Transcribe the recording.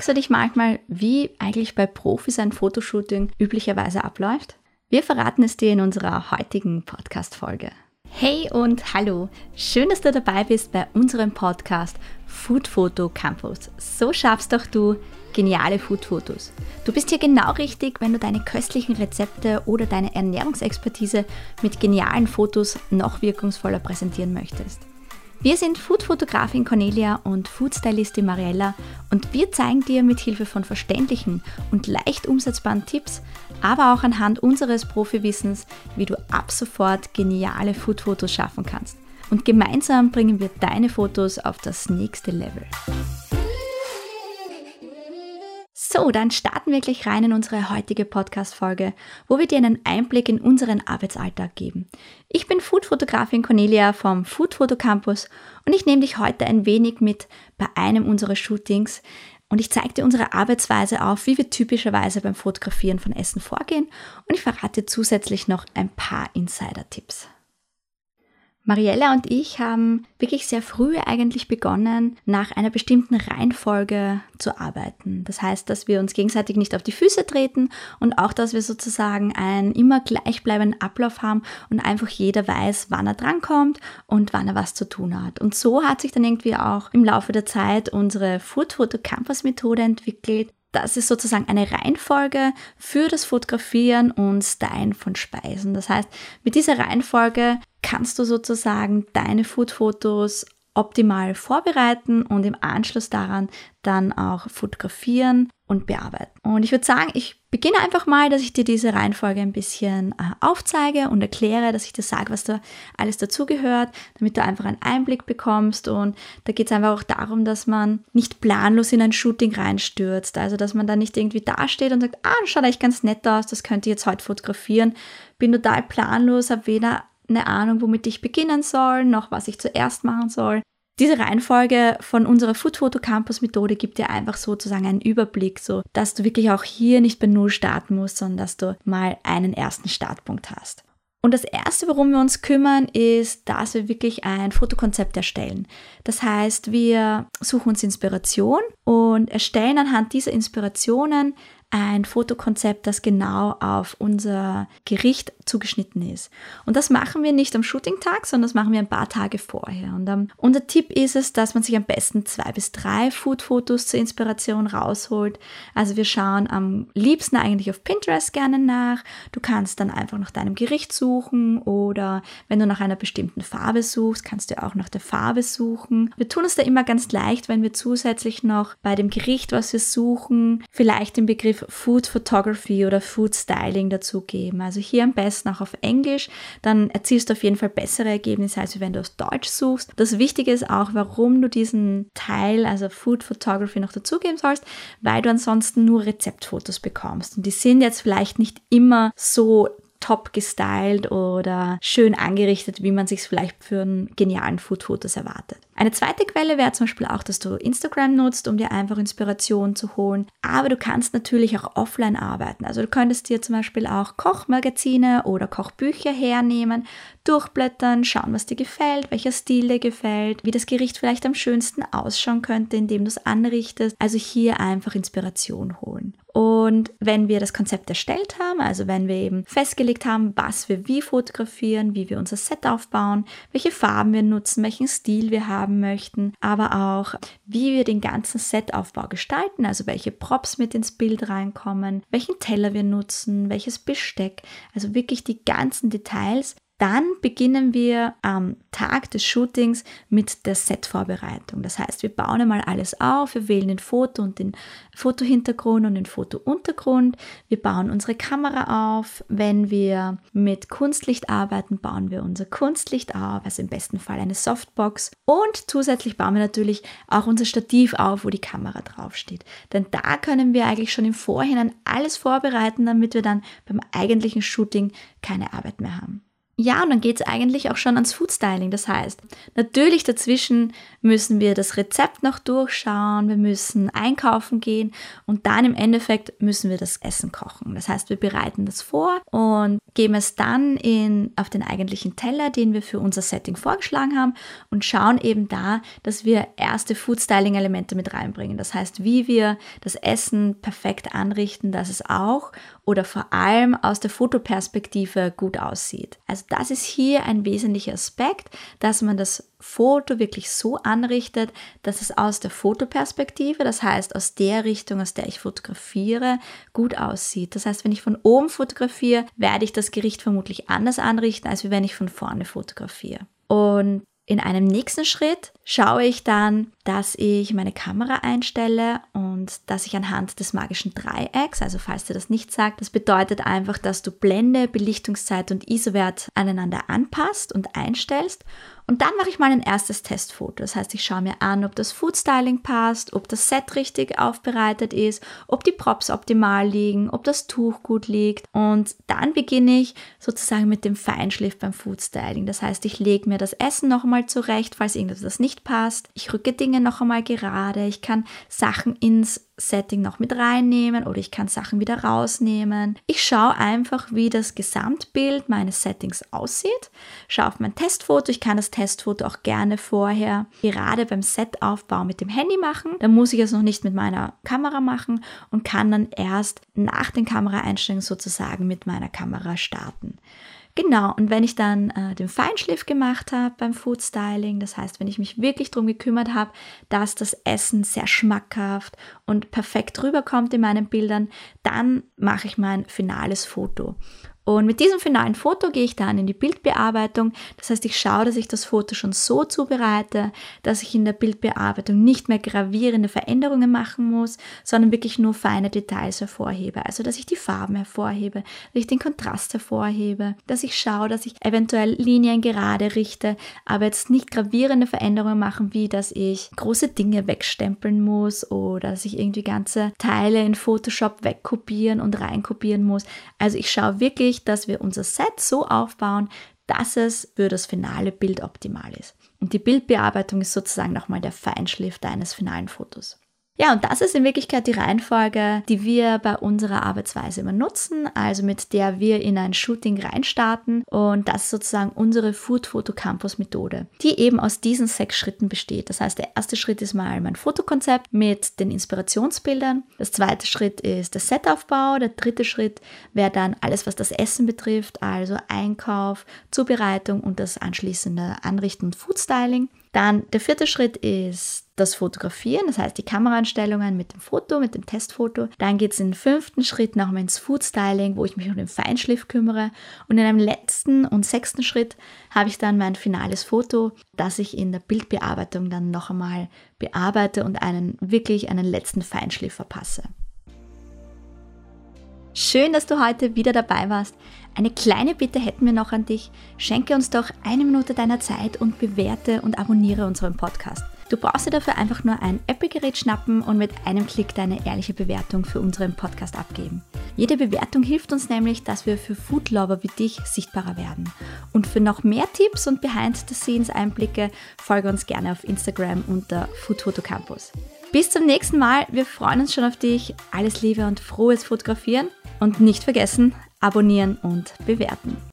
Fragst du dich manchmal, wie eigentlich bei Profis ein Fotoshooting üblicherweise abläuft? Wir verraten es dir in unserer heutigen Podcast-Folge. Hey und hallo! Schön, dass du dabei bist bei unserem Podcast Food Photo Campus. So schaffst doch du geniale Food-Fotos. Du bist hier genau richtig, wenn du deine köstlichen Rezepte oder deine Ernährungsexpertise mit genialen Fotos noch wirkungsvoller präsentieren möchtest. Wir sind Food-Fotografin Cornelia und Food-Stylistin Mariella und wir zeigen dir mit Hilfe von verständlichen und leicht umsetzbaren Tipps, aber auch anhand unseres Profiwissens, wie du ab sofort geniale Food-Fotos schaffen kannst. Und gemeinsam bringen wir deine Fotos auf das nächste Level. So, dann starten wir gleich rein in unsere heutige Podcast-Folge, wo wir dir einen Einblick in unseren Arbeitsalltag geben. Ich bin Food-Fotografin Cornelia vom Food Photo Campus und ich nehme dich heute ein wenig mit bei einem unserer Shootings und ich zeige dir unsere Arbeitsweise auf, wie wir typischerweise beim Fotografieren von Essen vorgehen und ich verrate zusätzlich noch ein paar Insider-Tipps. Mariella und ich haben wirklich sehr früh eigentlich begonnen, nach einer bestimmten Reihenfolge zu arbeiten. Das heißt, dass wir uns gegenseitig nicht auf die Füße treten und auch, dass wir sozusagen einen immer gleichbleibenden Ablauf haben und einfach jeder weiß, wann er drankommt und wann er was zu tun hat. Und so hat sich dann irgendwie auch im Laufe der Zeit unsere Food Photo Campus Methode entwickelt, das ist sozusagen eine Reihenfolge für das Fotografieren und Stylen von Speisen. Das heißt, mit dieser Reihenfolge kannst du sozusagen deine Food-Fotos optimal vorbereiten und im Anschluss daran dann auch fotografieren und bearbeiten. Und ich würde sagen, ich beginne einfach mal, dass ich dir diese Reihenfolge ein bisschen äh, aufzeige und erkläre, dass ich dir sage, was da alles dazugehört, damit du einfach einen Einblick bekommst. Und da geht es einfach auch darum, dass man nicht planlos in ein Shooting reinstürzt. Also, dass man da nicht irgendwie dasteht und sagt, ah, das schaut eigentlich ganz nett aus, das könnte ich jetzt heute fotografieren. Bin total planlos, habe weder eine Ahnung, womit ich beginnen soll, noch was ich zuerst machen soll. Diese Reihenfolge von unserer Food Photo Campus Methode gibt dir einfach sozusagen einen Überblick, so dass du wirklich auch hier nicht bei Null starten musst, sondern dass du mal einen ersten Startpunkt hast. Und das erste, worum wir uns kümmern, ist, dass wir wirklich ein Fotokonzept erstellen. Das heißt, wir suchen uns Inspiration und erstellen anhand dieser Inspirationen ein Fotokonzept, das genau auf unser Gericht zugeschnitten ist. Und das machen wir nicht am Shooting-Tag, sondern das machen wir ein paar Tage vorher. Und um, ähm, unser Tipp ist es, dass man sich am besten zwei bis drei Food-Fotos zur Inspiration rausholt. Also wir schauen am liebsten eigentlich auf Pinterest gerne nach. Du kannst dann einfach nach deinem Gericht suchen oder wenn du nach einer bestimmten Farbe suchst, kannst du auch nach der Farbe suchen. Wir tun es da immer ganz leicht, wenn wir zusätzlich noch bei dem Gericht, was wir suchen, vielleicht den Begriff Food Photography oder Food Styling dazugeben. Also hier am besten auch auf Englisch, dann erzielst du auf jeden Fall bessere Ergebnisse, als wenn du auf Deutsch suchst. Das Wichtige ist auch, warum du diesen Teil, also Food Photography, noch dazugeben sollst, weil du ansonsten nur Rezeptfotos bekommst. Und die sind jetzt vielleicht nicht immer so top gestylt oder schön angerichtet, wie man sich vielleicht für einen genialen Food-Fotos erwartet. Eine zweite Quelle wäre zum Beispiel auch, dass du Instagram nutzt, um dir einfach Inspiration zu holen. Aber du kannst natürlich auch offline arbeiten. Also du könntest dir zum Beispiel auch Kochmagazine oder Kochbücher hernehmen, durchblättern, schauen, was dir gefällt, welcher Stil dir gefällt, wie das Gericht vielleicht am schönsten ausschauen könnte, indem du es anrichtest. Also hier einfach Inspiration holen. Und wenn wir das Konzept erstellt haben, also wenn wir eben festgelegt haben, was wir wie fotografieren, wie wir unser Set aufbauen, welche Farben wir nutzen, welchen Stil wir haben möchten, aber auch wie wir den ganzen Setaufbau gestalten, also welche Props mit ins Bild reinkommen, welchen Teller wir nutzen, welches Besteck, also wirklich die ganzen Details, dann beginnen wir am Tag des Shootings mit der Set-Vorbereitung. Das heißt, wir bauen einmal alles auf, wir wählen den Foto und den Fotohintergrund und den Fotountergrund. Wir bauen unsere Kamera auf. Wenn wir mit Kunstlicht arbeiten, bauen wir unser Kunstlicht auf, also im besten Fall eine Softbox. Und zusätzlich bauen wir natürlich auch unser Stativ auf, wo die Kamera draufsteht. Denn da können wir eigentlich schon im Vorhinein alles vorbereiten, damit wir dann beim eigentlichen Shooting keine Arbeit mehr haben. Ja, und dann geht es eigentlich auch schon ans Foodstyling. Das heißt, natürlich dazwischen müssen wir das Rezept noch durchschauen, wir müssen einkaufen gehen und dann im Endeffekt müssen wir das Essen kochen. Das heißt, wir bereiten das vor und geben es dann in, auf den eigentlichen Teller, den wir für unser Setting vorgeschlagen haben und schauen eben da, dass wir erste Foodstyling-Elemente mit reinbringen. Das heißt, wie wir das Essen perfekt anrichten, dass es auch oder vor allem aus der Fotoperspektive gut aussieht. Also das ist hier ein wesentlicher Aspekt, dass man das Foto wirklich so anrichtet, dass es aus der Fotoperspektive, das heißt aus der Richtung, aus der ich fotografiere, gut aussieht. Das heißt, wenn ich von oben fotografiere, werde ich das Gericht vermutlich anders anrichten, als wenn ich von vorne fotografiere. Und in einem nächsten Schritt schaue ich dann, dass ich meine Kamera einstelle und dass ich anhand des magischen Dreiecks, also falls dir das nicht sagt, das bedeutet einfach, dass du Blende, Belichtungszeit und ISO-Wert aneinander anpasst und einstellst und dann mache ich mal ein erstes Testfoto. Das heißt, ich schaue mir an, ob das Foodstyling passt, ob das Set richtig aufbereitet ist, ob die Props optimal liegen, ob das Tuch gut liegt. Und dann beginne ich sozusagen mit dem Feinschliff beim Foodstyling. Das heißt, ich lege mir das Essen noch einmal zurecht, falls irgendetwas nicht passt. Ich rücke Dinge noch einmal gerade. Ich kann Sachen ins Setting noch mit reinnehmen oder ich kann Sachen wieder rausnehmen. Ich schaue einfach, wie das Gesamtbild meines Settings aussieht. Schaue auf mein Testfoto. Ich kann das Testfoto auch gerne vorher gerade beim Setaufbau mit dem Handy machen. Da muss ich es noch nicht mit meiner Kamera machen und kann dann erst nach den Kameraeinstellungen sozusagen mit meiner Kamera starten. Genau, und wenn ich dann äh, den Feinschliff gemacht habe beim Food Styling, das heißt, wenn ich mich wirklich darum gekümmert habe, dass das Essen sehr schmackhaft und perfekt rüberkommt in meinen Bildern, dann mache ich mein finales Foto. Und mit diesem finalen Foto gehe ich dann in die Bildbearbeitung. Das heißt, ich schaue, dass ich das Foto schon so zubereite, dass ich in der Bildbearbeitung nicht mehr gravierende Veränderungen machen muss, sondern wirklich nur feine Details hervorhebe. Also, dass ich die Farben hervorhebe, dass ich den Kontrast hervorhebe, dass ich schaue, dass ich eventuell Linien gerade richte, aber jetzt nicht gravierende Veränderungen machen, wie dass ich große Dinge wegstempeln muss oder dass ich irgendwie ganze Teile in Photoshop wegkopieren und reinkopieren muss. Also, ich schaue wirklich, dass wir unser Set so aufbauen, dass es für das finale Bild optimal ist. Und die Bildbearbeitung ist sozusagen nochmal der Feinschliff deines finalen Fotos. Ja, und das ist in Wirklichkeit die Reihenfolge, die wir bei unserer Arbeitsweise immer nutzen, also mit der wir in ein Shooting reinstarten. Und das ist sozusagen unsere Food Photo Campus Methode, die eben aus diesen sechs Schritten besteht. Das heißt, der erste Schritt ist mal mein Fotokonzept mit den Inspirationsbildern. Das zweite Schritt ist der Setaufbau. Der dritte Schritt wäre dann alles, was das Essen betrifft, also Einkauf, Zubereitung und das anschließende Anrichten und Food Styling. Dann der vierte Schritt ist das Fotografieren, das heißt die Kameraeinstellungen mit dem Foto, mit dem Testfoto. Dann geht es in den fünften Schritt nochmal ins Food Styling, wo ich mich um den Feinschliff kümmere. Und in einem letzten und sechsten Schritt habe ich dann mein finales Foto, das ich in der Bildbearbeitung dann noch einmal bearbeite und einen wirklich einen letzten Feinschliff verpasse. Schön, dass du heute wieder dabei warst. Eine kleine Bitte hätten wir noch an dich. Schenke uns doch eine Minute deiner Zeit und bewerte und abonniere unseren Podcast. Du brauchst dir dafür einfach nur ein Apple-Gerät schnappen und mit einem Klick deine ehrliche Bewertung für unseren Podcast abgeben. Jede Bewertung hilft uns nämlich, dass wir für Foodlover wie dich sichtbarer werden. Und für noch mehr Tipps und Behind-the-Scenes-Einblicke folge uns gerne auf Instagram unter Food Campus. Bis zum nächsten Mal. Wir freuen uns schon auf dich. Alles Liebe und frohes Fotografieren. Und nicht vergessen, abonnieren und bewerten.